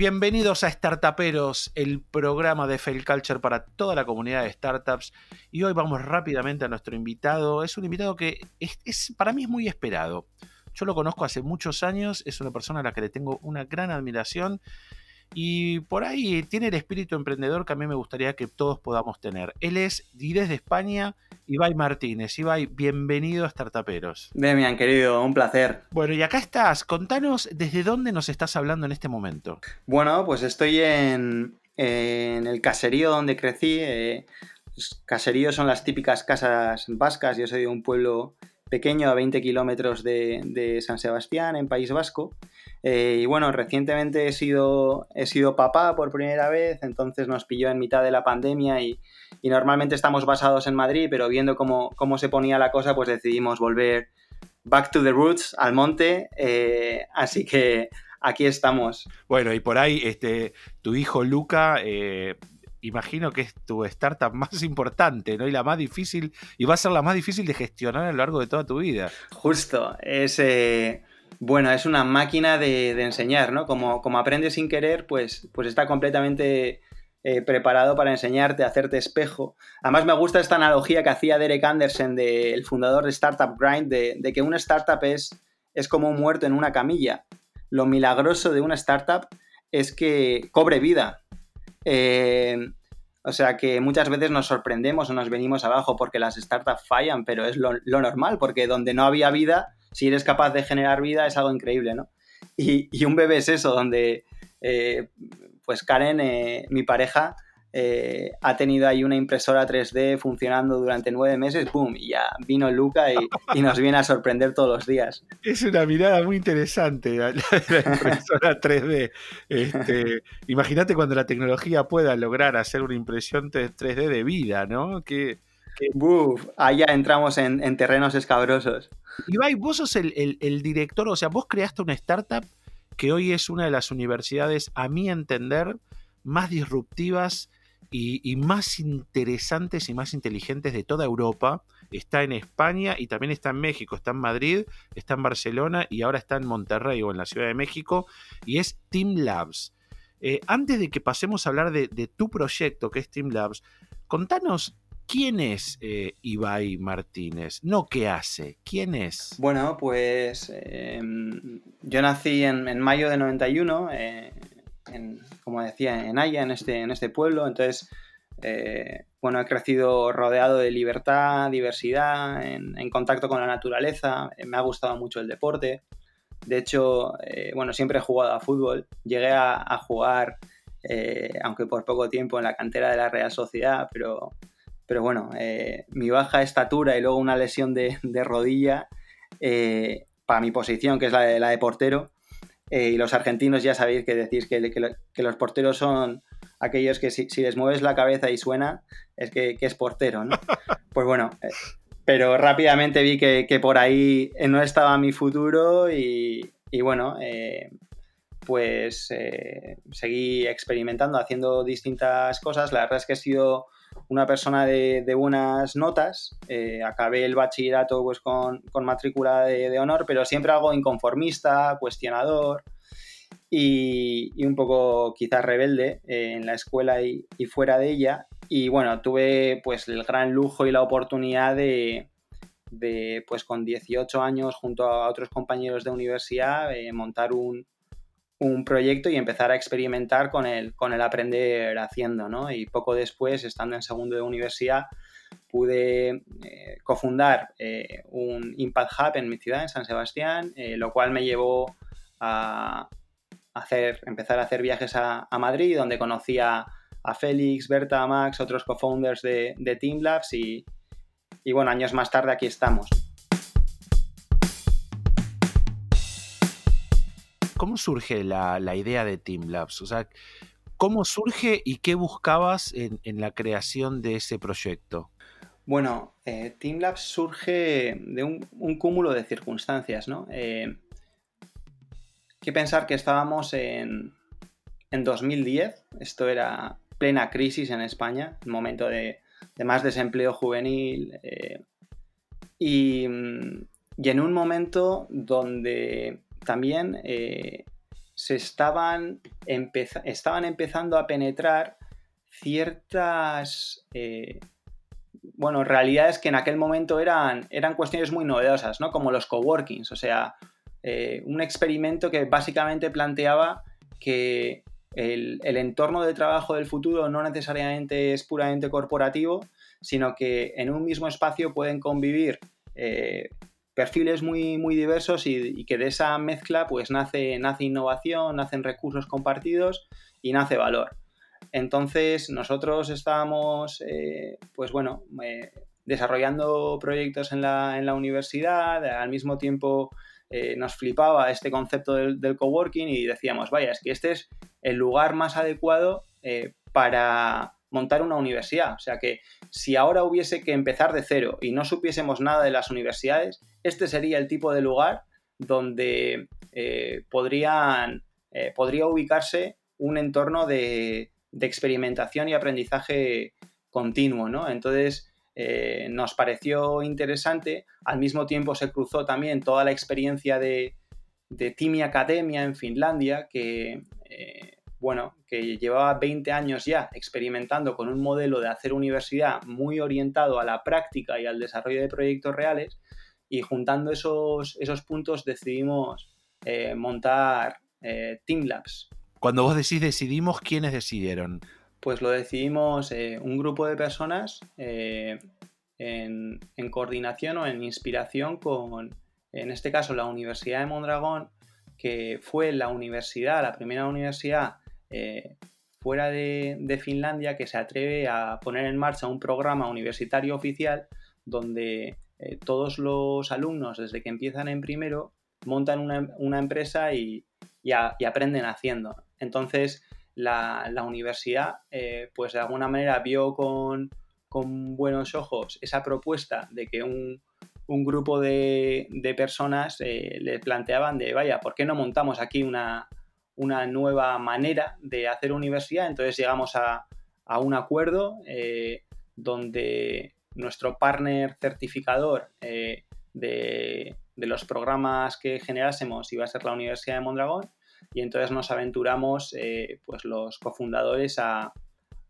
bienvenidos a Startuperos, el programa de Fail Culture para toda la comunidad de startups. Y hoy vamos rápidamente a nuestro invitado. Es un invitado que es, para mí es muy esperado. Yo lo conozco hace muchos años, es una persona a la que le tengo una gran admiración y por ahí tiene el espíritu emprendedor que a mí me gustaría que todos podamos tener. Él es, y desde España, Ibai Martínez. Ibai, bienvenido a Startuperos. Demian, querido, un placer. Bueno, y acá estás. Contanos desde dónde nos estás hablando en este momento. Bueno, pues estoy en, el caserío donde crecí. Eh, caseríos son las típicas casas vascas. Yo soy de un pueblo pequeño a 20 kilómetros de San Sebastián, en País Vasco. Eh, y bueno, recientemente he sido, he sido papá por primera vez, entonces nos pilló en mitad de la pandemia y, normalmente estamos basados en Madrid, pero viendo cómo, se ponía la cosa, pues decidimos volver back to the roots, al monte, eh, así que aquí estamos. Bueno, y por ahí este, tu hijo Luca... Eh, imagino que es tu startup más importante, ¿no? Y la más difícil, y va a ser la más difícil de gestionar a lo largo de toda tu vida. Justo, es, bueno, es una máquina de, enseñar, ¿no? Como, como aprendes sin querer, pues, pues está completamente eh, preparado para enseñarte, hacerte espejo. Además, me gusta esta analogía que hacía Derek Anderson, el fundador de Startup Grind, de, que una startup es, es como un muerto en una camilla. Lo milagroso de una startup es que cobre vida. Eh, o sea que muchas veces nos sorprendemos o nos venimos abajo porque las startups fallan, pero es lo, lo normal, porque donde no había vida, si eres capaz de generar vida es algo increíble, ¿no? Y, un bebé es eso, donde eh, pues Karen, eh, mi pareja, eh, ha tenido ahí una impresora 3D funcionando durante nueve meses, ¡boom! Y ya vino Luca y, nos viene a sorprender todos los días. Es una mirada muy interesante la, la impresora 3D. Este, Imagínate cuando la tecnología pueda lograr hacer una impresión 3D de vida, ¿no? Que, Buf, ya entramos en, terrenos escabrosos. Ibai, vos sos el, director, o sea, vos creaste una startup que hoy es una de las universidades, a mi entender, más disruptivas y, más interesantes y más inteligentes de toda Europa. Está en España y también está en México, está en Madrid, está en Barcelona y ahora está en Monterrey o en la Ciudad de México y es Team Labs. Eh, antes de que pasemos a hablar de, tu proyecto, que es Team Labs, contanos ¿Quién es eh, Ibai Martínez? No qué hace, ¿quién es? Bueno, pues em, yo nací en, mayo de 91, eh, como decía, en Haya, en este, en este pueblo, entonces, eh, bueno, he crecido rodeado de libertad, diversidad, en, contacto con la naturaleza, me ha gustado mucho el deporte, de hecho, bueno, siempre he jugado a fútbol, llegué a, a jugar, aunque por poco tiempo, en la cantera de la Real Sociedad, pero pero bueno, eh, mi baja estatura y luego una lesión de, rodilla eh, para mi posición, que es la de, la de portero. Eh, y los argentinos ya sabéis que decís que, los porteros son aquellos que si, les mueves la cabeza y suena, es que, es portero, ¿no? Pues bueno, pero rápidamente vi que, por ahí no estaba mi futuro y, y bueno, pues seguí experimentando, haciendo distintas cosas. La verdad es que he sido una persona de, buenas notas. Eh, acabé el bachillerato pues, con, matrícula de, honor, pero siempre algo inconformista, cuestionador y, un poco quizás rebelde eh, en la escuela y, fuera de ella. Y bueno, tuve pues el gran lujo y la oportunidad de, pues con 18 años junto a otros compañeros de universidad eh, montar un, un proyecto y empezar a experimentar con el, con el aprender haciendo, ¿no? Y poco después, estando en segundo de universidad, pude eh, cofundar eh, un Impact Hub en mi ciudad, en San Sebastián, eh, lo cual me llevó a hacer, empezar a hacer viajes a, Madrid, donde conocí a, Félix, Berta, Max, otros co-founders de, de Team Labs y, y bueno, años más tarde aquí estamos. ¿Cómo surge la, idea de Team Labs? O sea, ¿cómo surge y qué buscabas en, la creación de ese proyecto? Bueno, eh, Team Labs surge de un, cúmulo de circunstancias, ¿no? Eh, que pensar que estábamos en, 2010, esto era plena crisis en España, un momento de, más desempleo juvenil eh, y, y, en un momento donde también eh, se estaban, empezando a penetrar ciertas eh, bueno, realidades que en aquel momento eran, eran cuestiones muy novedosas, ¿no? Como los coworkings, o sea, eh, un experimento que básicamente planteaba que el, entorno de trabajo del futuro no necesariamente es puramente corporativo, sino que en un mismo espacio pueden convivir perfiles muy, muy diversos y, que de esa mezcla pues nace, nace innovación, nacen recursos compartidos y nace valor. Entonces nosotros estábamos, eh, pues bueno, eh, desarrollando proyectos en la, en la, universidad, al mismo tiempo eh, nos flipaba este concepto del, del, coworking y decíamos, vaya, es que este es el lugar más adecuado para montar una universidad. O sea que si ahora hubiese que empezar de cero y no supiésemos nada de las universidades, este sería el tipo de lugar donde podrían, podría ubicarse un entorno de, experimentación y aprendizaje continuo, ¿no? Entonces, eh, nos pareció interesante, al mismo tiempo se cruzó también toda la experiencia de, Timi Academia en Finlandia, que, eh, bueno, que llevaba 20 años ya experimentando con un modelo de hacer universidad muy orientado a la práctica y al desarrollo de proyectos reales, y juntando esos, esos puntos decidimos eh, montar Team Labs, cuando vos decís decidimos, ¿quiénes decidieron? Pues lo decidimos eh, un grupo de personas eh, en, coordinación o en inspiración con, en este caso, la Universidad de Mondragón, que fue la universidad, la primera universidad eh, fuera de, de, Finlandia que se atreve a poner en marcha un programa universitario oficial donde todos los alumnos, desde que empiezan en primero, montan una, empresa y, y aprenden haciendo. Entonces, la, universidad, eh, pues de alguna manera vio con, buenos ojos esa propuesta de que un, grupo de, personas eh, le planteaban de, vaya, ¿por qué no montamos aquí una, nueva manera de hacer universidad? Entonces llegamos a, un acuerdo eh, donde nuestro partner certificador de, de, los programas que generásemos iba a ser la Universidad de Mondragón y entonces nos aventuramos eh, pues los cofundadores a,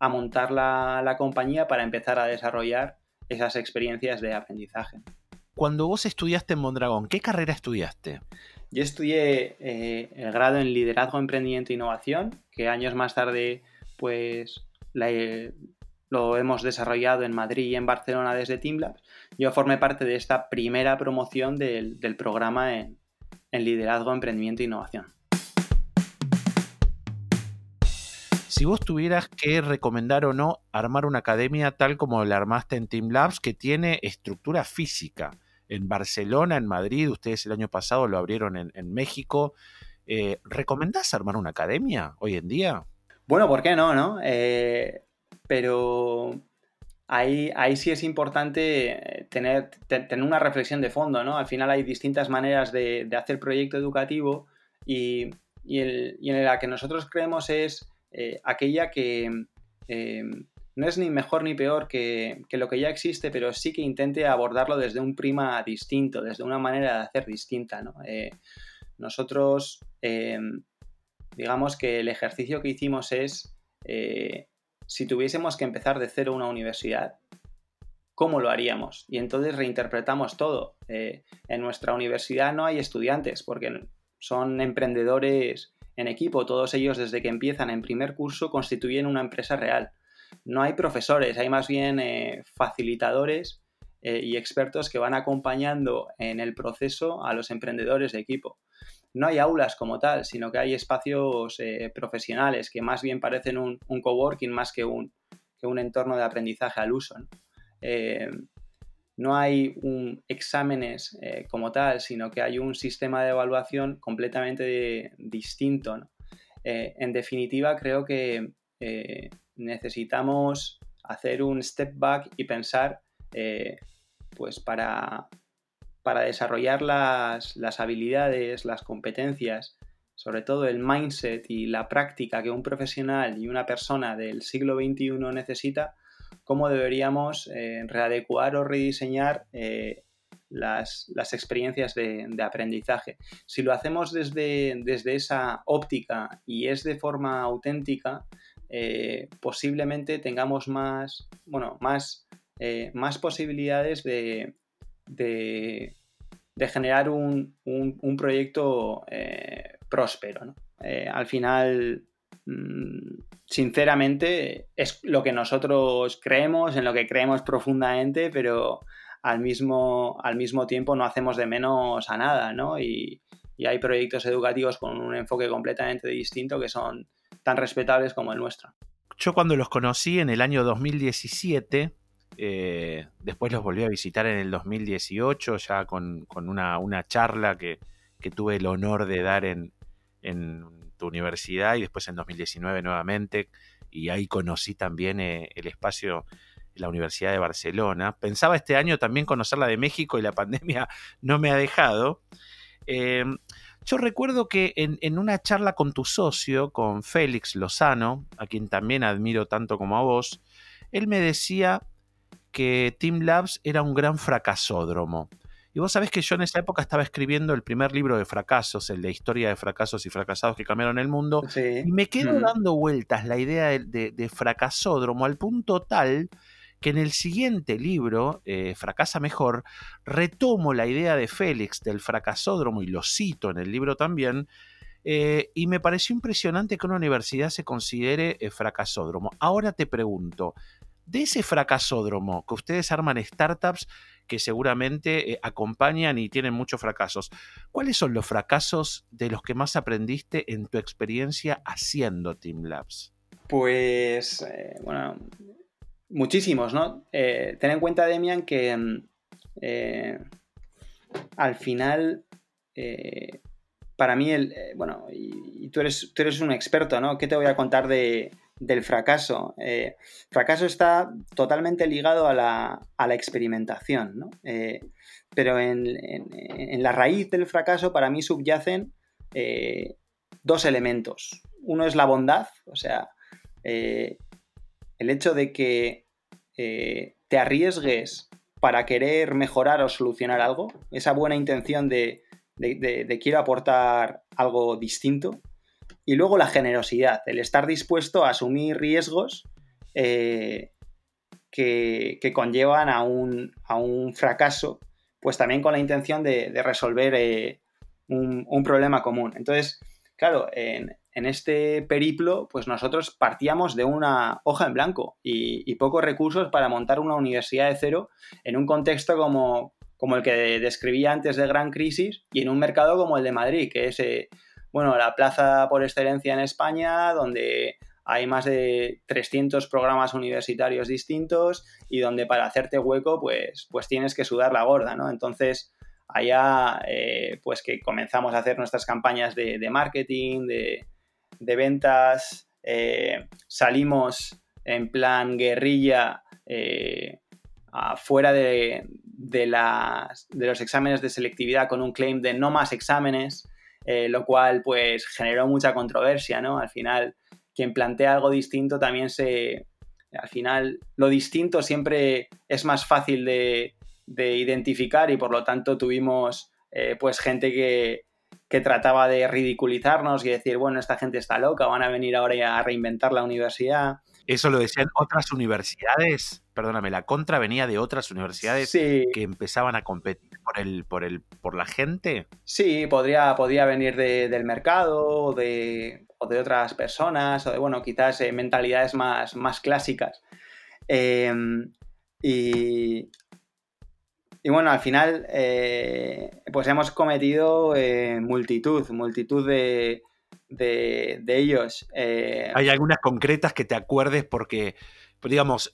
montar la, compañía para empezar a desarrollar esas experiencias de aprendizaje. Cuando vos estudiaste en Mondragón, ¿qué carrera estudiaste? Yo estudié eh, el grado en Liderazgo, Emprendimiento e Innovación, que años más tarde pues lo hemos desarrollado en Madrid y en Barcelona desde TeamLabs. Yo formé parte de esta primera promoción del, programa en Liderazgo, Emprendimiento e Innovación. Si vos tuvieras que recomendar o no armar una academia tal como la armaste en Team Labs, que tiene estructura física, en Barcelona, en Madrid, ustedes el año pasado lo abrieron en, México, eh, ¿recomendás armar una academia hoy en día? Bueno, ¿por qué no? no? Eh, pero ahí, ahí sí es importante tener, tener una reflexión de fondo, ¿no? Al final hay distintas maneras de, hacer proyecto educativo y, y en la que nosotros creemos es eh, aquella que eh, no es ni mejor ni peor que, lo que ya existe, pero sí que intente abordarlo desde un prima distinto, desde una manera de hacer distinta. Eh, nosotros, digamos que el ejercicio que hicimos es, si tuviésemos que empezar de cero una universidad, ¿cómo lo haríamos? Y entonces reinterpretamos todo. en nuestra universidad no hay estudiantes porque son emprendedores en equipo, todos ellos desde que empiezan en primer curso constituyen una empresa real. No hay profesores, hay más bien eh, facilitadores eh, y expertos que van acompañando en el proceso a los emprendedores de equipo. No hay aulas como tal, sino que hay espacios eh, profesionales que más bien parecen un, coworking más que un, entorno de aprendizaje al uso no hay un exámenes eh, como tal, sino que hay un sistema de evaluación completamente distinto. Eh, en definitiva, creo que eh, necesitamos hacer un step back y pensar, pues para, para desarrollar las, las habilidades, las competencias, sobre todo el mindset y la práctica que un profesional y una persona del siglo XXI necesita, cómo deberíamos eh, readecuar o rediseñar eh, las, experiencias de, aprendizaje. Si lo hacemos desde, desde, esa óptica y es de forma auténtica, eh, posiblemente tengamos más, bueno, más, más posibilidades de, de, generar un, proyecto eh, próspero. al final, mm, sinceramente, es lo que nosotros creemos, en lo que creemos profundamente, pero al mismo, al mismo tiempo no hacemos de menos a nada, ¿no? Y, hay proyectos educativos con un enfoque completamente distinto que son tan respetables como el nuestro. Yo cuando los conocí en el año 2017, eh, después los volví a visitar en el 2018, ya con, una, charla que, tuve el honor de dar en, tu universidad y después en 2019 nuevamente, y ahí conocí también eh, el espacio la Universidad de Barcelona. Pensaba este año también conocer la de México y la pandemia no me ha dejado. Eh, yo recuerdo que en, una charla con tu socio, con Félix Lozano, a quien también admiro tanto como a vos, él me decía que Team Labs era un gran fracasódromo. Y vos sabés que yo en esa época estaba escribiendo el primer libro de fracasos, el de historia de fracasos y fracasados que cambiaron el mundo, y me quedo mm. dando vueltas la idea de, de fracasódromo al punto tal que en el siguiente libro, eh, Fracasa Mejor, retomo la idea de Félix del fracasódromo y lo cito en el libro también, eh, y me pareció impresionante que una universidad se considere eh, fracasódromo. Ahora te pregunto, de ese fracasódromo que ustedes arman startups que seguramente acompañan y tienen muchos fracasos, ¿cuáles son los fracasos de los que más aprendiste en tu experiencia haciendo Team Labs? Pues, bueno, Muchísimos, ¿no? Eh, ten en cuenta, Demian, que mm, eh, al final, eh, para mí, el, bueno, y, tú, eres, tú, eres, un experto, ¿no? ¿Qué te voy a contar de, del fracaso? fracaso está totalmente ligado a la, a la experimentación, ¿no? pero en, en, la raíz del fracaso, para mí, subyacen dos elementos. Uno es la bondad, o sea, el hecho de que eh, te arriesgues para querer mejorar o solucionar algo, esa buena intención de, quiero aportar algo distinto, y luego la generosidad, el estar dispuesto a asumir riesgos eh, que, conllevan a un, fracaso, pues también con la intención de, resolver eh, un, un, problema común. Entonces, claro, en, en este periplo, pues nosotros partíamos de una hoja en blanco y, pocos recursos para montar una universidad de cero en un contexto como, como, el que describía antes de gran crisis y en un mercado como el de Madrid, que es, eh, bueno, la plaza por excelencia en España, donde hay más de 300 programas universitarios distintos y donde para hacerte hueco, pues, pues tienes que sudar la gorda, ¿no? Entonces, allá, eh, pues que comenzamos a hacer nuestras campañas de marketing, de, de ventas, eh, salimos en plan guerrilla eh, afuera de, los exámenes de selectividad con un claim de no más exámenes, eh, lo cual pues generó mucha controversia, ¿no? Al final, quien plantea algo distinto también se... Al final, lo distinto siempre es más fácil de, de identificar y por lo tanto tuvimos pues gente que, que trataba de ridiculizarnos y decir, bueno, esta gente está loca, van a venir ahora a reinventar la universidad. Eso lo decían otras universidades, perdóname, la contra venía de otras universidades que empezaban a competir por el, por el, por la gente. Sí, podría, podría venir del mercado o de, otras personas, o de bueno, quizás eh, mentalidades más, más clásicas. Em, y, y bueno, al final, eh, pues hemos cometido eh, multitud, multitud de, de, ellos. Eh. Hay algunas concretas que te acuerdes porque, digamos,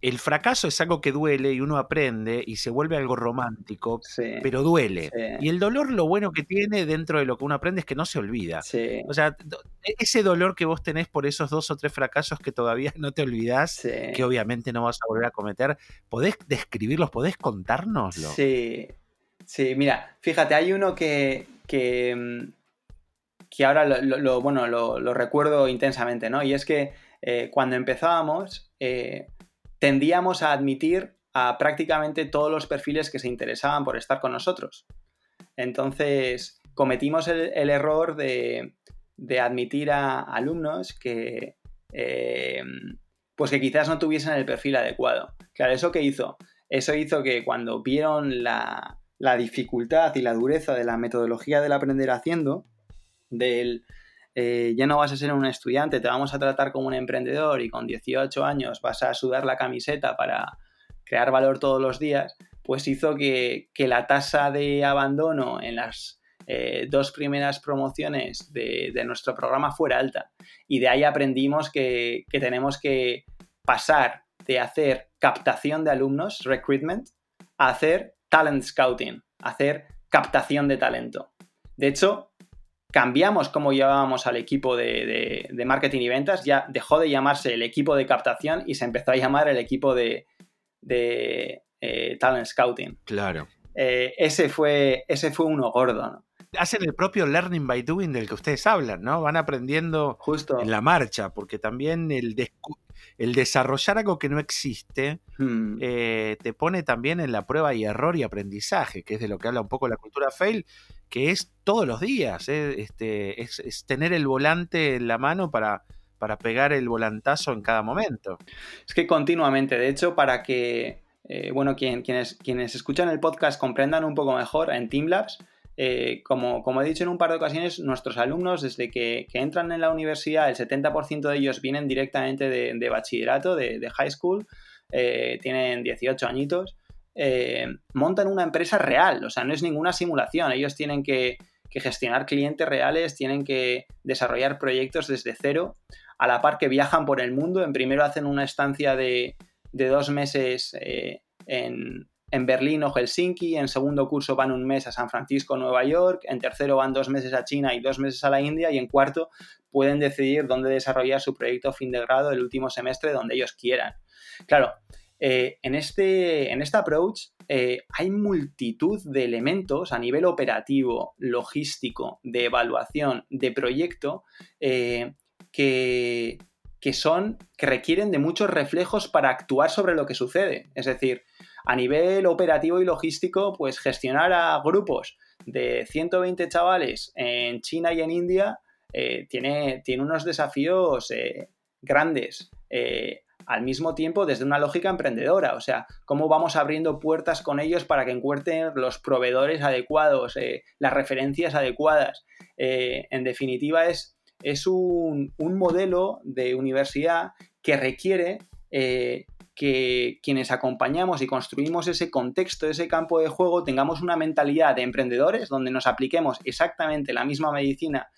el fracaso es algo que duele y uno aprende y se vuelve algo romántico, pero duele. Y el dolor lo bueno que tiene dentro de lo que uno aprende es que no se olvida. O sea, e-, ese dolor que vos tenés por esos dos o tres fracasos que todavía no te olvidás, que obviamente no vas a volver a cometer, ¿podés describirlos? ¿Podés contárnoslo? Sí, sí, mira, fíjate, hay uno que, que, mm, que ahora lo, bueno, lo, recuerdo intensamente, ¿no? Y es que eh, cuando empezábamos... Eh, tendíamos a admitir a prácticamente todos los perfiles que se interesaban por estar con nosotros. Entonces, cometimos el, error de, admitir a alumnos que, eh, pues que quizás no tuviesen el perfil adecuado. Claro, ¿eso qué hizo? Eso hizo que cuando vieron la, dificultad y la dureza de la metodología del aprender haciendo, del eh, ya no vas a ser un estudiante, te vamos a tratar como un emprendedor y con 18 años vas a sudar la camiseta para crear valor todos los días, pues hizo que, la tasa de abandono en las eh, dos primeras promociones de, nuestro programa fuera alta. Y de ahí aprendimos que, que tenemos que pasar de hacer captación de alumnos, recruitment, a hacer talent scouting, hacer captación de talento. De hecho, cambiamos cómo llevábamos al equipo de, marketing y ventas, ya dejó de llamarse el equipo de captación y se empezó a llamar el equipo de, eh, talent scouting. Claro. Eh, ese, fue, ese fue uno gordo, ¿no? Hacen el propio learning by doing del que ustedes hablan, ¿no? Van aprendiendo Justo. en la marcha, porque también el, el desarrollar algo que no existe hmm. eh, te pone también en la prueba y error y aprendizaje, que es de lo que habla un poco la cultura fail, que es todos los días, eh, este, es, tener el volante en la mano para, para pegar el volantazo en cada momento. Es que continuamente, de hecho, para que, eh, bueno, quienes, quienes escuchan el podcast comprendan un poco mejor, en Teamlabs, eh, como, como, he dicho en un par de ocasiones, nuestros alumnos, desde que, entran en la universidad, el 70% de ellos vienen directamente de, bachillerato, de, high school, eh, tienen 18 añitos, eh, montan una empresa real, o sea, no es ninguna simulación, ellos tienen que, gestionar clientes reales, tienen que desarrollar proyectos desde cero, a la par que viajan por el mundo, en primero hacen una estancia de, dos meses en, en Berlín o Helsinki, en segundo curso van un mes a San Francisco, Nueva York, en tercero van dos meses a China y dos meses a la India y en cuarto pueden decidir dónde desarrollar su proyecto fin de grado el último semestre donde ellos quieran. Claro, eh, en, este, en este approach eh, hay multitud de elementos a nivel operativo, logístico, de evaluación, de proyecto, eh, que, que son, que requieren de muchos reflejos para actuar sobre lo que sucede. Es decir, a nivel operativo y logístico, pues gestionar a grupos de 120 chavales en China y en India tiene, tiene, unos desafíos grandes. Al mismo tiempo desde una lógica emprendedora, o sea, cómo vamos abriendo puertas con ellos para que encuentren los proveedores adecuados, las referencias adecuadas. en definitiva, es, es un, un, modelo de universidad que requiere que quienes acompañamos y construimos ese contexto, ese campo de juego, tengamos una mentalidad de emprendedores donde nos apliquemos exactamente la misma medicina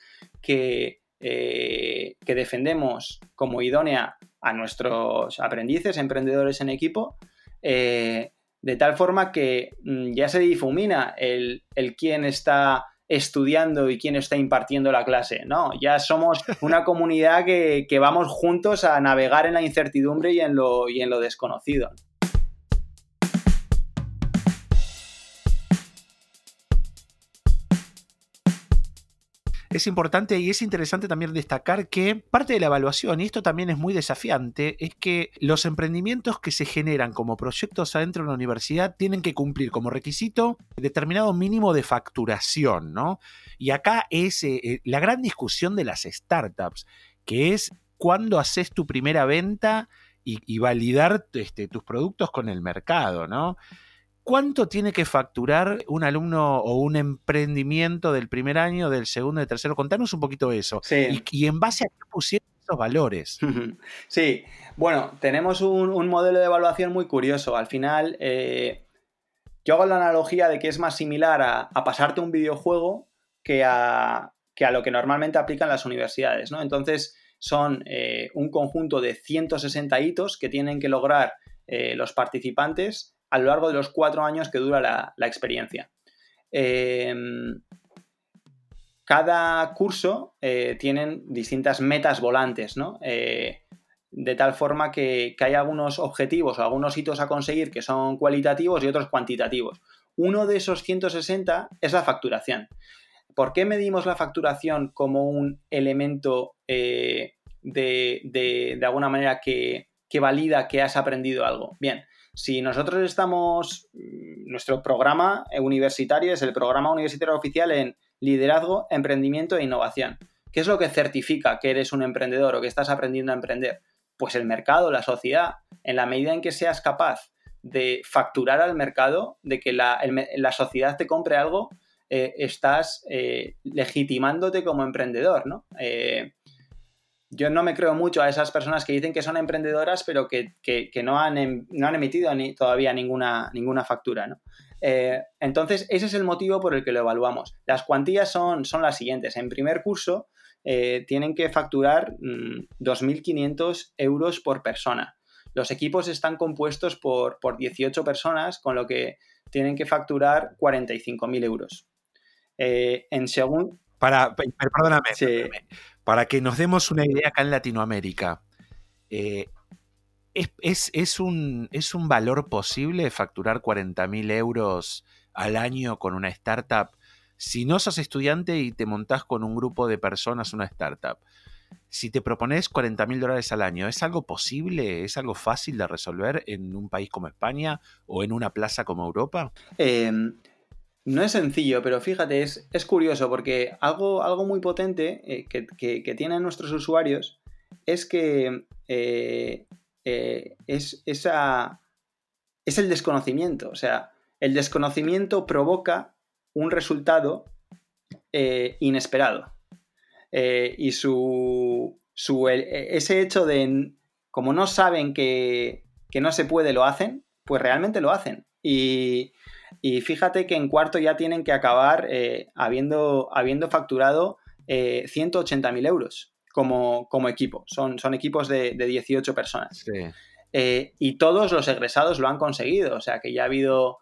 que, eh, que defendemos como idónea a nuestros aprendices, emprendedores en equipo, eh, de tal forma que mm, ya se difumina el, el quién está estudiando y quién está impartiendo la clase. No, ya somos una comunidad que, que vamos juntos a navegar en la incertidumbre y en lo, y en lo desconocido. Es importante y es interesante también destacar que parte de la evaluación, y esto también es muy desafiante, es que los emprendimientos que se generan como proyectos adentro de una universidad tienen que cumplir como requisito determinado mínimo de facturación, ¿no? Y acá es eh, eh, la gran discusión de las startups, que es cuándo haces tu primera venta y, validar este, tus productos con el mercado, ¿no? ¿Cuánto tiene que facturar un alumno o un emprendimiento del primer año, del segundo, del tercero? Contanos un poquito eso. Sí. Y, en base a qué pusieron esos valores. Sí, bueno, tenemos un, modelo de evaluación muy curioso. Al final, eh, yo hago la analogía de que es más similar a, pasarte un videojuego que a, que a, lo que normalmente aplican las universidades, ¿no? Entonces, son eh, un conjunto de 160 hitos que tienen que lograr eh, los participantes a lo largo de los cuatro años que dura la, experiencia. Em, cada curso eh, tienen distintas metas volantes, ¿no? Eh, de tal forma que, hay algunos objetivos o algunos hitos a conseguir que son cualitativos y otros cuantitativos. Uno de esos 160 es la facturación. ¿Por qué medimos la facturación como un elemento eh, de, alguna manera que, que valida que has aprendido algo? Bien, Si nosotros estamos, mm, nuestro programa universitario es el programa universitario oficial en liderazgo, emprendimiento e innovación. ¿Qué es lo que certifica que eres un emprendedor o que estás aprendiendo a emprender? Pues el mercado, la sociedad. En la medida en que seas capaz de facturar al mercado, de que la, sociedad te compre algo, eh, estás eh, legitimándote como emprendedor, ¿no? Eh, yo no me creo mucho a esas personas que dicen que son emprendedoras, pero que, no, han, em, no, han, emitido ni, todavía ninguna, ninguna factura, ¿no? entonces, ese es el motivo por el que lo evaluamos. Las cuantías son, son las siguientes. En primer curso, tienen que facturar 2.500 mm, euros por persona. Los equipos están compuestos por, 18 personas, con lo que tienen que facturar 45.000 euros. Eh, en segundo... Para, perdóname, para que nos demos una idea acá en Latinoamérica, eh, ¿es, un, ¿es un valor posible facturar 40.000 euros al año con una startup? Si no sos estudiante y te montás con un grupo de personas una startup, si te propones 40 mil dólares al año, ¿es algo posible? ¿Es algo fácil de resolver en un país como España o en una plaza como Europa? Em, no es sencillo, pero fíjate, es, curioso porque algo, algo muy potente eh, que, tienen nuestros usuarios es que eh, eh, es, esa, es el desconocimiento. O sea, el desconocimiento provoca un resultado inesperado. Y su, e, ese hecho de, como no saben que, no se puede, lo hacen, pues realmente lo hacen. Y, fíjate que en cuarto ya tienen que acabar eh, habiendo, habiendo facturado eh, 180.000 euros como, como, equipo. Son, son equipos de, 18 personas. Eh, y todos los egresados lo han conseguido. O sea que ya ha habido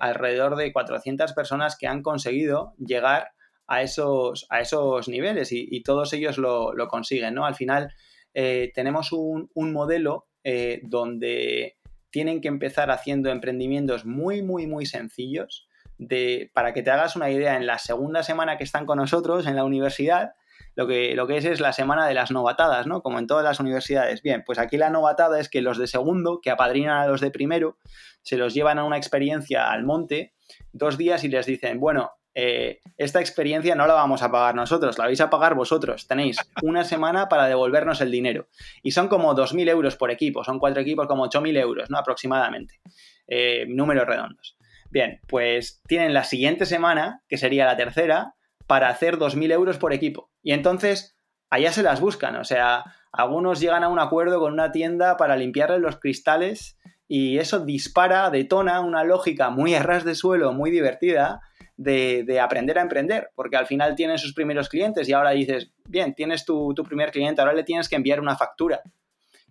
alrededor de 400 personas que han conseguido llegar a esos, a esos niveles y, todos ellos lo, consiguen, ¿no? Al final eh, tenemos un, modelo eh, donde tienen que empezar haciendo emprendimientos muy, muy, muy sencillos. De, para que te hagas una idea, en la segunda semana que están con nosotros en la universidad, lo que, lo que es es la semana de las novatadas, ¿no? Como en todas las universidades. Bien, pues aquí la novatada es que los de segundo, que apadrinan a los de primero, se los llevan a una experiencia al monte dos días y les dicen, bueno, eh, esta experiencia no la vamos a pagar nosotros, la vais a pagar vosotros. Tenéis una semana para devolvernos el dinero. Y son como 2.000 euros por equipo, son cuatro equipos como 8.000 euros, ¿no? Aproximadamente. Eh, números redondos. Bien, pues tienen la siguiente semana, que sería la tercera, para hacer 2.000 euros por equipo. Y entonces, allá se las buscan. O sea, algunos llegan a un acuerdo con una tienda para limpiarle los cristales y eso dispara, detona una lógica muy a ras de suelo, muy divertida, de, aprender a emprender, porque al final tienen sus primeros clientes y ahora dices, bien, tienes tu, primer cliente, ahora le tienes que enviar una factura.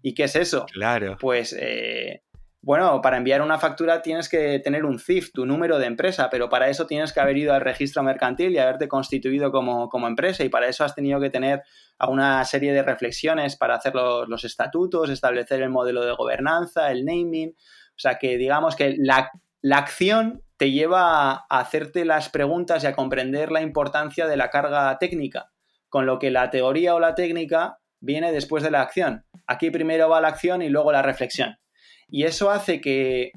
¿Y qué es eso? Claro. Pues, eh, bueno, para enviar una factura tienes que tener un CIF, tu número de empresa, pero para eso tienes que haber ido al registro mercantil y haberte constituido como, empresa y para eso has tenido que tener una serie de reflexiones para hacer los, los estatutos, establecer el modelo de gobernanza, el naming. O sea que digamos que la, la acción te lleva a hacerte las preguntas y a comprender la importancia de la carga técnica, con lo que la teoría o la técnica viene después de la acción. Aquí primero va la acción y luego la reflexión. Y eso hace que,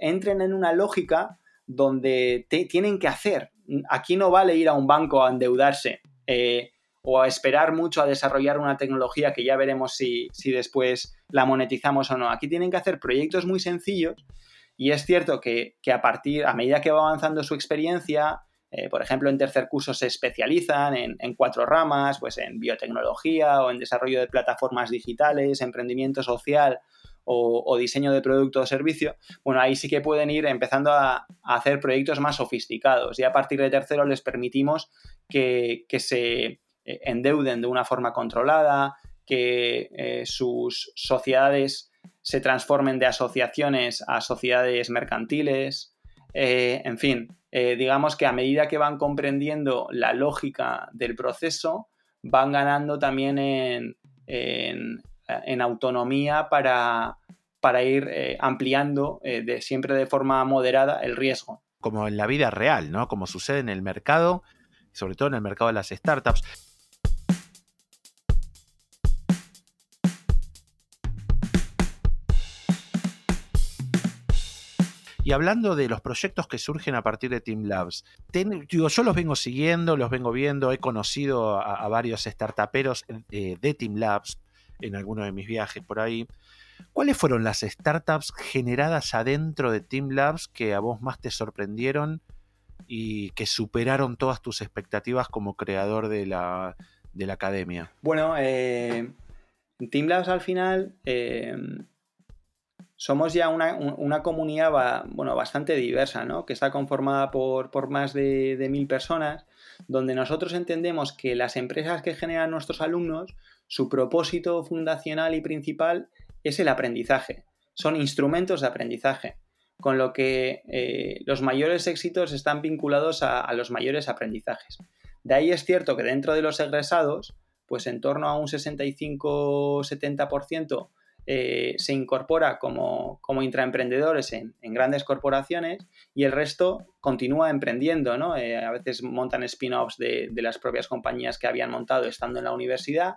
entren en una lógica donde tienen que hacer. Aquí no vale ir a un banco a endeudarse eh, o a esperar mucho a desarrollar una tecnología que ya veremos si después la monetizamos o no. Aquí tienen que hacer proyectos muy sencillos y es cierto que, a partir, a medida que va avanzando su experiencia, eh, por ejemplo, en tercer curso se especializan en, cuatro ramas, pues en biotecnología o en desarrollo de plataformas digitales, emprendimiento social o, diseño de producto o servicio. Bueno, ahí sí que pueden ir empezando a, hacer proyectos más sofisticados y a partir de tercero les permitimos que, se eh, endeuden de una forma controlada, que eh, sus sociedades se transformen de asociaciones a sociedades mercantiles, eh, en fin, eh, digamos que a medida que van comprendiendo la lógica del proceso, van ganando también en, autonomía para, para ir eh, ampliando de, siempre de forma moderada el riesgo. Como en la vida real, ¿no? Como sucede en el mercado, sobre todo en el mercado de las startups. Y hablando de los proyectos que surgen a partir de Team Labs, digo, yo los vengo siguiendo, los vengo viendo, he conocido a, varios startuperos eh, de Team Labs en alguno de mis viajes por ahí. ¿Cuáles fueron las startups generadas adentro de Team Labs que a vos más te sorprendieron y que superaron todas tus expectativas como creador de la, academia? Bueno, eh, Team Labs al final eh, somos ya una, comunidad bueno, bastante diversa, ¿no? que está conformada por, más de, de, mil personas, donde nosotros entendemos que las empresas que generan nuestros alumnos, su propósito fundacional y principal es el aprendizaje, son instrumentos de aprendizaje, con lo que eh, los mayores éxitos están vinculados a, los mayores aprendizajes. De ahí es cierto que dentro de los egresados, pues en torno a un 65-70% eh, se incorpora como, intraemprendedores en, grandes corporaciones y el resto continúa emprendiendo, ¿no? Eh, a veces montan spin-offs de, de, las propias compañías que habían montado estando en la universidad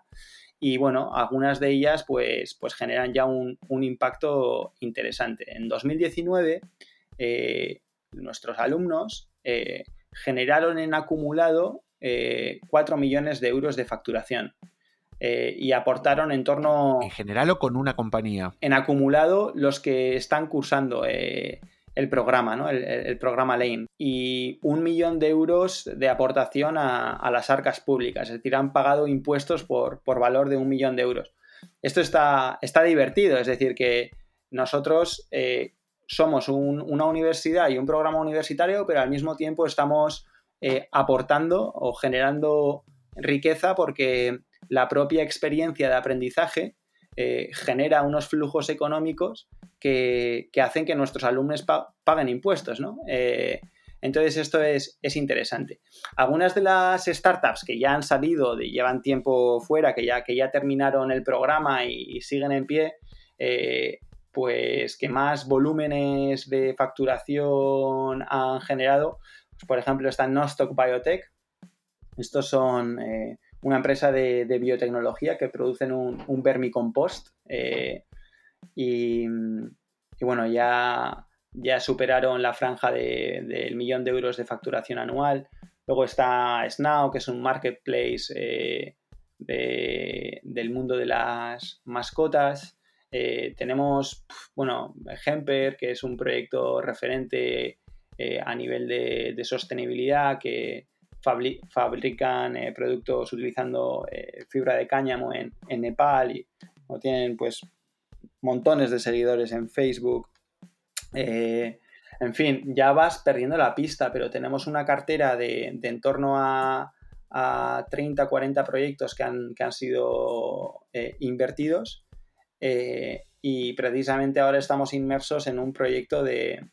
y bueno, algunas de ellas pues, pues generan ya un, impacto interesante. En 2019, eh, nuestros alumnos generaron en acumulado 4 eh, millones de euros de facturación. Y aportaron en torno... ¿En general o con una compañía? En acumulado los que están cursando el programa, ¿no? el, programa Lane. Y un millón de euros de aportación a, las arcas públicas, es decir, han pagado impuestos por, valor de un millón de euros. Esto está, está divertido, es decir, que nosotros eh, somos una universidad y un programa universitario, pero al mismo tiempo estamos eh, aportando o generando riqueza porque la propia experiencia de aprendizaje eh, genera unos flujos económicos que, hacen que nuestros alumnos paguen impuestos, ¿no? Eh, entonces esto es, interesante. Algunas de las startups que ya han salido, de, llevan tiempo fuera, que ya, que ya terminaron el programa y, siguen en pie, eh, pues que más volúmenes de facturación han generado, pues, por ejemplo está Nostock Biotech. Estos son una empresa de, biotecnología que producen un, vermicompost eh, y, bueno, ya, ya superaron la franja del millón de euros de facturación anual. Luego está Snow, que es un marketplace eh, del mundo de las mascotas. Eh, tenemos, bueno, Hemper, que es un proyecto referente a nivel de, sostenibilidad que, fabrican eh, productos utilizando eh, fibra de cáñamo en, Nepal y tienen pues montones de seguidores en Facebook. Eh, en fin, ya vas perdiendo la pista, pero tenemos una cartera de, en torno a, a, 30, 40 proyectos que han, que han sido invertidos y precisamente ahora estamos inmersos en un proyecto de,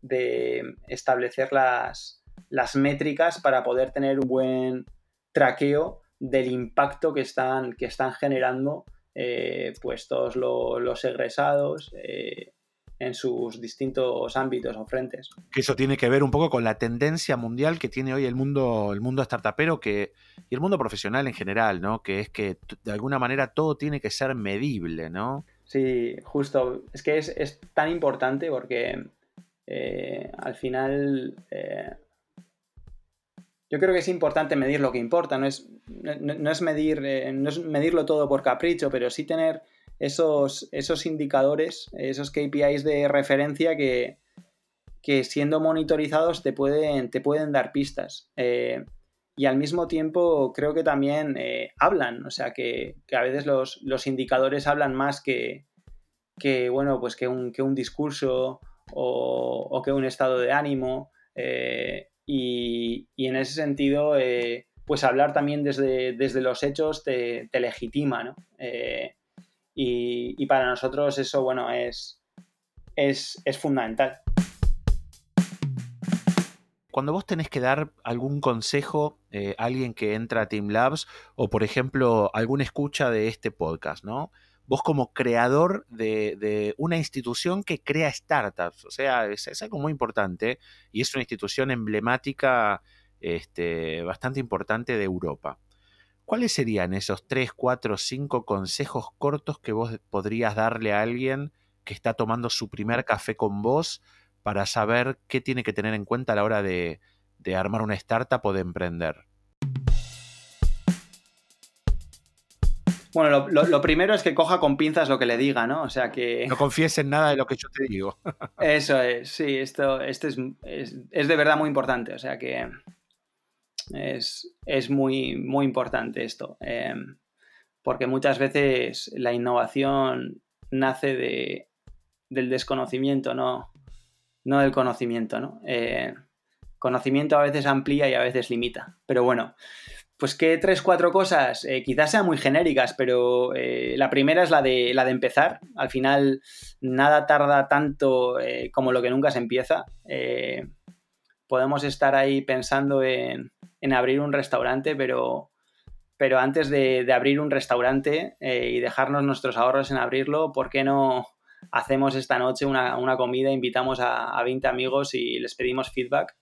de establecer las, las métricas para poder tener un buen traqueo del impacto que están, que están generando eh, pues todos los egresados eh, en sus distintos ámbitos o frentes. Eso tiene que ver un poco con la tendencia mundial que tiene hoy el mundo, el mundo startupero que, y el mundo profesional en general, ¿no? Que es que de alguna manera todo tiene que ser medible, ¿no? Sí, justo. Es que es, tan importante porque eh, al final yo creo que es importante medir lo que importa, no es, no, es medir, eh, no es medirlo todo por capricho, pero sí tener esos, esos indicadores, esos KPIs de referencia que, que siendo monitorizados te pueden, te pueden dar pistas. Eh, y al mismo tiempo creo que también eh, hablan, o sea que, a veces los, los, indicadores hablan más que, que bueno, pues que un, que un discurso o, o, que un estado de ánimo. Y, en ese sentido, eh, pues hablar también desde, desde los hechos te, legitima, ¿no? Eh, y, para nosotros eso, bueno, es, es, fundamental. Cuando vos tenés que dar algún consejo eh, a alguien que entra a Team Labs o, por ejemplo, alguna escucha de este podcast, ¿no? Vos como creador de, una institución que crea startups. O sea, es, algo muy importante y es una institución emblemática este, bastante importante de Europa. ¿Cuáles serían esos tres, cuatro, cinco consejos cortos que vos podrías darle a alguien que está tomando su primer café con vos para saber qué tiene que tener en cuenta a la hora de, de armar una startup o de emprender? Bueno, lo, primero es que coja con pinzas lo que le diga, ¿no? O sea que. No confíes en nada de lo que yo te digo. Eso es, sí, esto, esto es, es, de verdad muy importante. O sea que es, muy, muy importante esto. Em, porque muchas veces la innovación nace de, del desconocimiento, no, no del conocimiento, ¿no? Eh, conocimiento a veces amplía y a veces limita. Pero bueno, pues que tres, cuatro cosas, eh, quizás sean muy genéricas, pero eh, la primera es la de, la de empezar. Al final, nada tarda tanto eh, como lo que nunca se empieza. podemos estar ahí pensando en, abrir un restaurante, pero, pero antes de, abrir un restaurante y dejarnos nuestros ahorros en abrirlo, ¿por qué no hacemos esta noche una, comida, invitamos a, a 20 amigos y les pedimos feedback?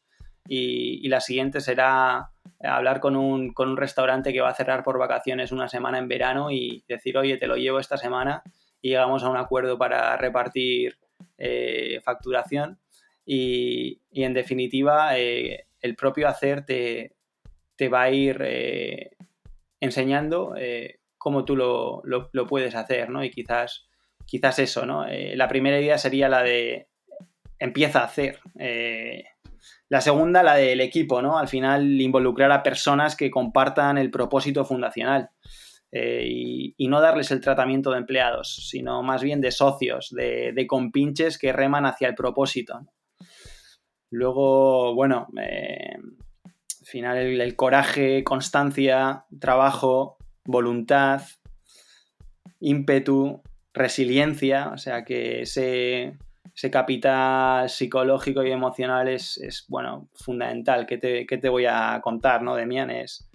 y, la siguiente será hablar con un, con un, restaurante que va a cerrar por vacaciones una semana en verano y decir, oye, te lo llevo esta semana y llegamos a un acuerdo para repartir eh, facturación y, en definitiva eh, el propio hacer te, va a ir eh, enseñando cómo tú lo, lo, puedes hacer, ¿no? Y quizás, quizás eso, ¿no? la primera idea sería la de empieza a hacer. La segunda, la del equipo, ¿no? Al final, involucrar a personas que compartan el propósito fundacional. Eh, y, no darles el tratamiento de empleados, sino más bien de socios, de, compinches que reman hacia el propósito. Luego, bueno, eh, al final el, coraje, constancia, trabajo, voluntad, ímpetu, resiliencia, o sea que ese, ese capital psicológico y emocional es, bueno, fundamental. ¿Qué te, voy a contar, no, Demian? Es,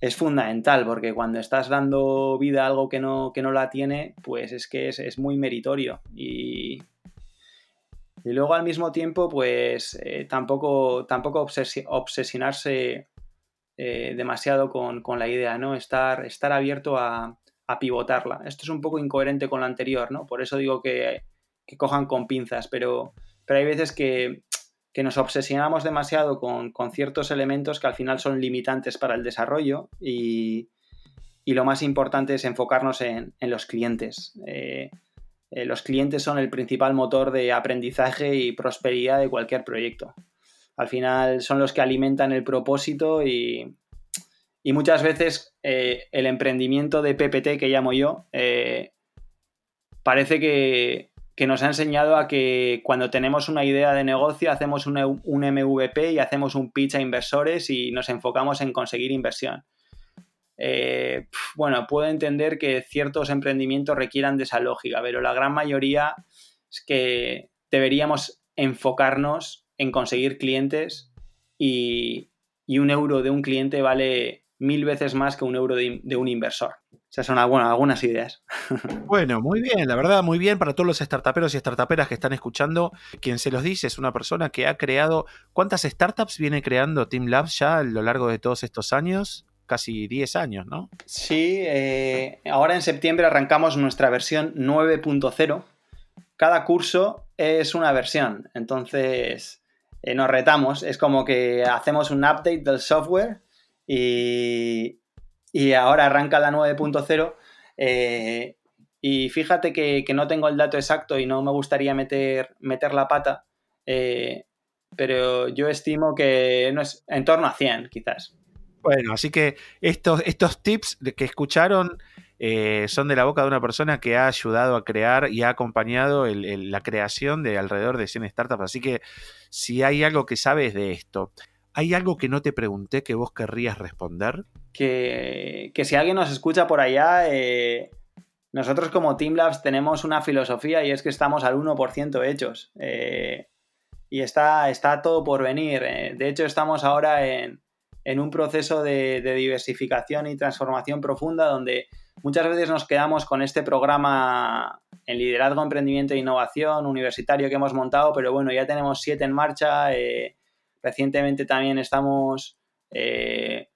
es fundamental porque cuando estás dando vida a algo que no, que no la tiene, pues es que es, muy meritorio. Y, y, luego al mismo tiempo, pues eh, tampoco, tampoco obsesionarse eh, demasiado con, la idea, ¿no? Estar, estar abierto a, a pivotarla. Esto es un poco incoherente con lo anterior, ¿no? Por eso digo que que cojan con pinzas, pero, pero hay veces que, nos obsesionamos demasiado con, ciertos elementos que al final son limitantes para el desarrollo y, lo más importante es enfocarnos en, los clientes. Eh, eh, los clientes son el principal motor de aprendizaje y prosperidad de cualquier proyecto. Al final son los que alimentan el propósito y, muchas veces eh, el emprendimiento de PPT que llamo yo parece que, que nos ha enseñado a que cuando tenemos una idea de negocio hacemos un, MVP y hacemos un pitch a inversores y nos enfocamos en conseguir inversión. Eh, bueno, puedo entender que ciertos emprendimientos requieran de esa lógica, pero la gran mayoría es que deberíamos enfocarnos en conseguir clientes y, un euro de un cliente vale mil veces más que un euro de un inversor sea, son algunas ideas. Bueno, muy bien, la verdad, muy bien para todos los startuperos y startuperas que están escuchando. Quien se los dice es una persona que ha creado. ¿Cuántas startups viene creando Team Labs ya a lo largo de todos estos años? Casi 10 años, ¿no? Sí, eh, ahora en septiembre arrancamos nuestra versión 9.0. Cada curso es una versión, entonces eh, nos retamos. Es como que hacemos un update del software y, y ahora arranca la 9.0. Eh, y fíjate que, no tengo el dato exacto y no me gustaría meter, meter la pata, eh, pero yo estimo que no es en torno a 100 quizás. Bueno, así que estos, estos tips que escucharon eh, son de la boca de una persona que ha ayudado a crear y ha acompañado la creación de alrededor de 100 startups. Así que si hay algo que sabes de esto, ¿Hay algo que no te pregunté que vos querrías responder? Que, si alguien nos escucha por allá, eh, nosotros como Team Labs tenemos una filosofía y es que estamos al 1% hechos. Eh, y está, está todo por venir. Eh. De hecho, estamos ahora en, un proceso de, diversificación y transformación profunda donde muchas veces nos quedamos con este programa en liderazgo, emprendimiento e innovación universitario que hemos montado, pero bueno, ya tenemos siete en marcha. Recientemente también estamos, eh,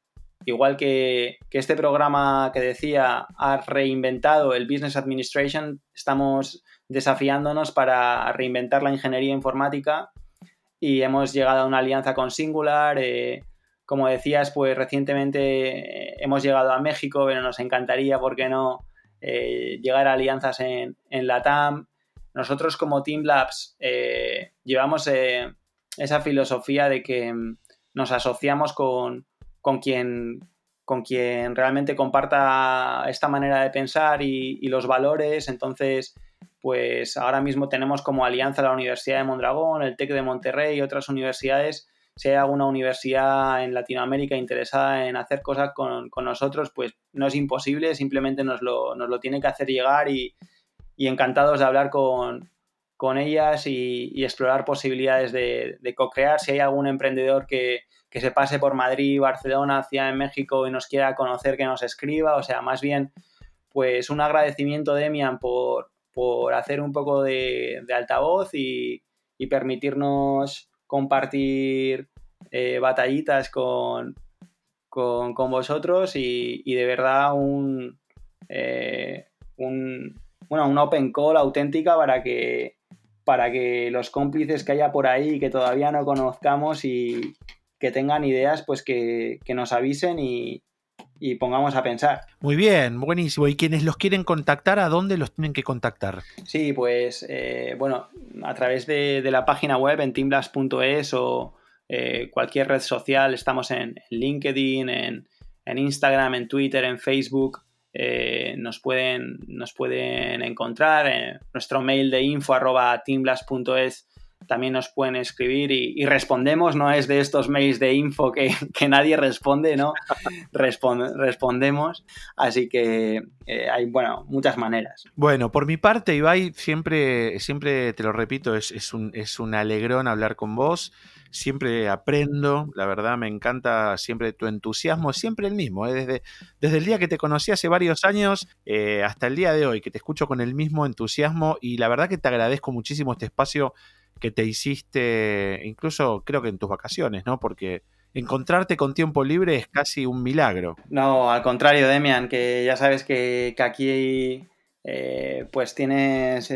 igual que, este programa que decía ha reinventado el Business Administration, estamos desafiándonos para reinventar la ingeniería informática y hemos llegado a una alianza con Singular. Eh, como decías, pues recientemente eh, hemos llegado a México, pero nos encantaría, ¿por qué no?, llegar a alianzas en, en la TAM. Nosotros como Team Labs llevamos esa filosofía de que mm, nos asociamos con, quien, con quien realmente comparta esta manera de pensar y, los valores. Entonces, pues ahora mismo tenemos como alianza la Universidad de Mondragón, el TEC de Monterrey y otras universidades. Si hay alguna universidad en Latinoamérica interesada en hacer cosas con, nosotros, pues no es imposible, simplemente nos lo, nos lo tiene que hacer llegar y, encantados de hablar con, con ellas y, explorar posibilidades de, de co-crear. Si hay algún emprendedor que, que se pase por Madrid, Barcelona, Ciudad de México y nos quiera conocer, que nos escriba. O sea, más bien, pues un agradecimiento, Demian, por, por hacer un poco de, altavoz y, permitirnos compartir eh, batallitas con, con, vosotros y, de verdad un, eh, un, bueno, una open call auténtica para que, para que los cómplices que haya por ahí que todavía no conozcamos y, que tengan ideas, pues que, nos avisen y, pongamos a pensar. Muy bien, buenísimo. ¿Y quienes los quieren contactar, a dónde los tienen que contactar? Sí, pues eh, bueno, a través de, la página web en teamblast.es o eh, cualquier red social, estamos en, LinkedIn, en, Instagram, en Twitter, en Facebook. Eh, nos, pueden, nos pueden encontrar en nuestro mail de info arroba teamblast.es también nos pueden escribir y, respondemos, no es de estos mails de info que, nadie responde, ¿no? respondemos, así que eh, hay, bueno, muchas maneras. Bueno, por mi parte, Ibai, siempre, siempre te lo repito, es, un, es un alegrón hablar con vos siempre aprendo, la verdad me encanta siempre tu entusiasmo, siempre el mismo, ¿eh? desde, desde el día que te conocí hace varios años eh, hasta el día de hoy, que te escucho con el mismo entusiasmo y la verdad que te agradezco muchísimo este espacio que te hiciste, incluso creo que en tus vacaciones, ¿no? Porque encontrarte con tiempo libre es casi un milagro. No, al contrario, Demian, que ya sabes que, aquí eh, pues tienes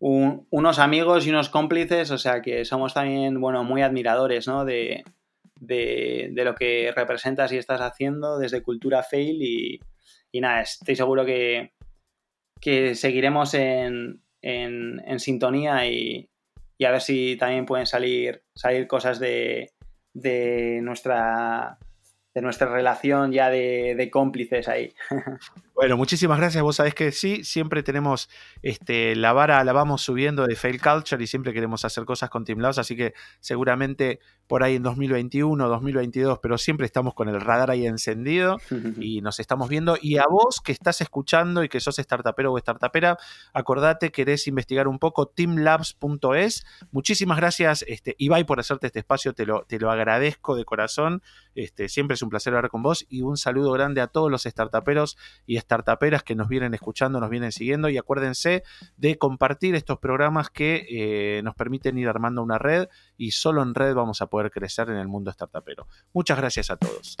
unos amigos y unos cómplices, o sea que somos también, bueno, muy admiradores, ¿no? De, lo que representas y estás haciendo desde Cultura Fail y, nada, estoy seguro que, que seguiremos en, en sintonía y, y a ver si también pueden salir, salir cosas de, de nuestra de nuestra relación ya de, cómplices ahí. Bueno, muchísimas gracias. Vos sabés que sí, siempre tenemos este, la vara, la vamos subiendo de Fail Culture y siempre queremos hacer cosas con Team así que seguramente por ahí en 2021, 2022, pero siempre estamos con el radar ahí encendido y nos estamos viendo. Y a vos que estás escuchando y que sos startupero o startupera, acordate, querés investigar un poco, teamlabs.es. Muchísimas gracias, este, Ibai, por hacerte este espacio, te lo, te lo agradezco de corazón. Este, siempre es un placer hablar con vos y un saludo grande a todos los startuperos y startuperas que nos vienen escuchando, nos vienen siguiendo y acuérdense de compartir estos programas que eh, nos permiten ir armando una red y solo en red vamos a poder crecer en el mundo startupero. Muchas gracias a todos.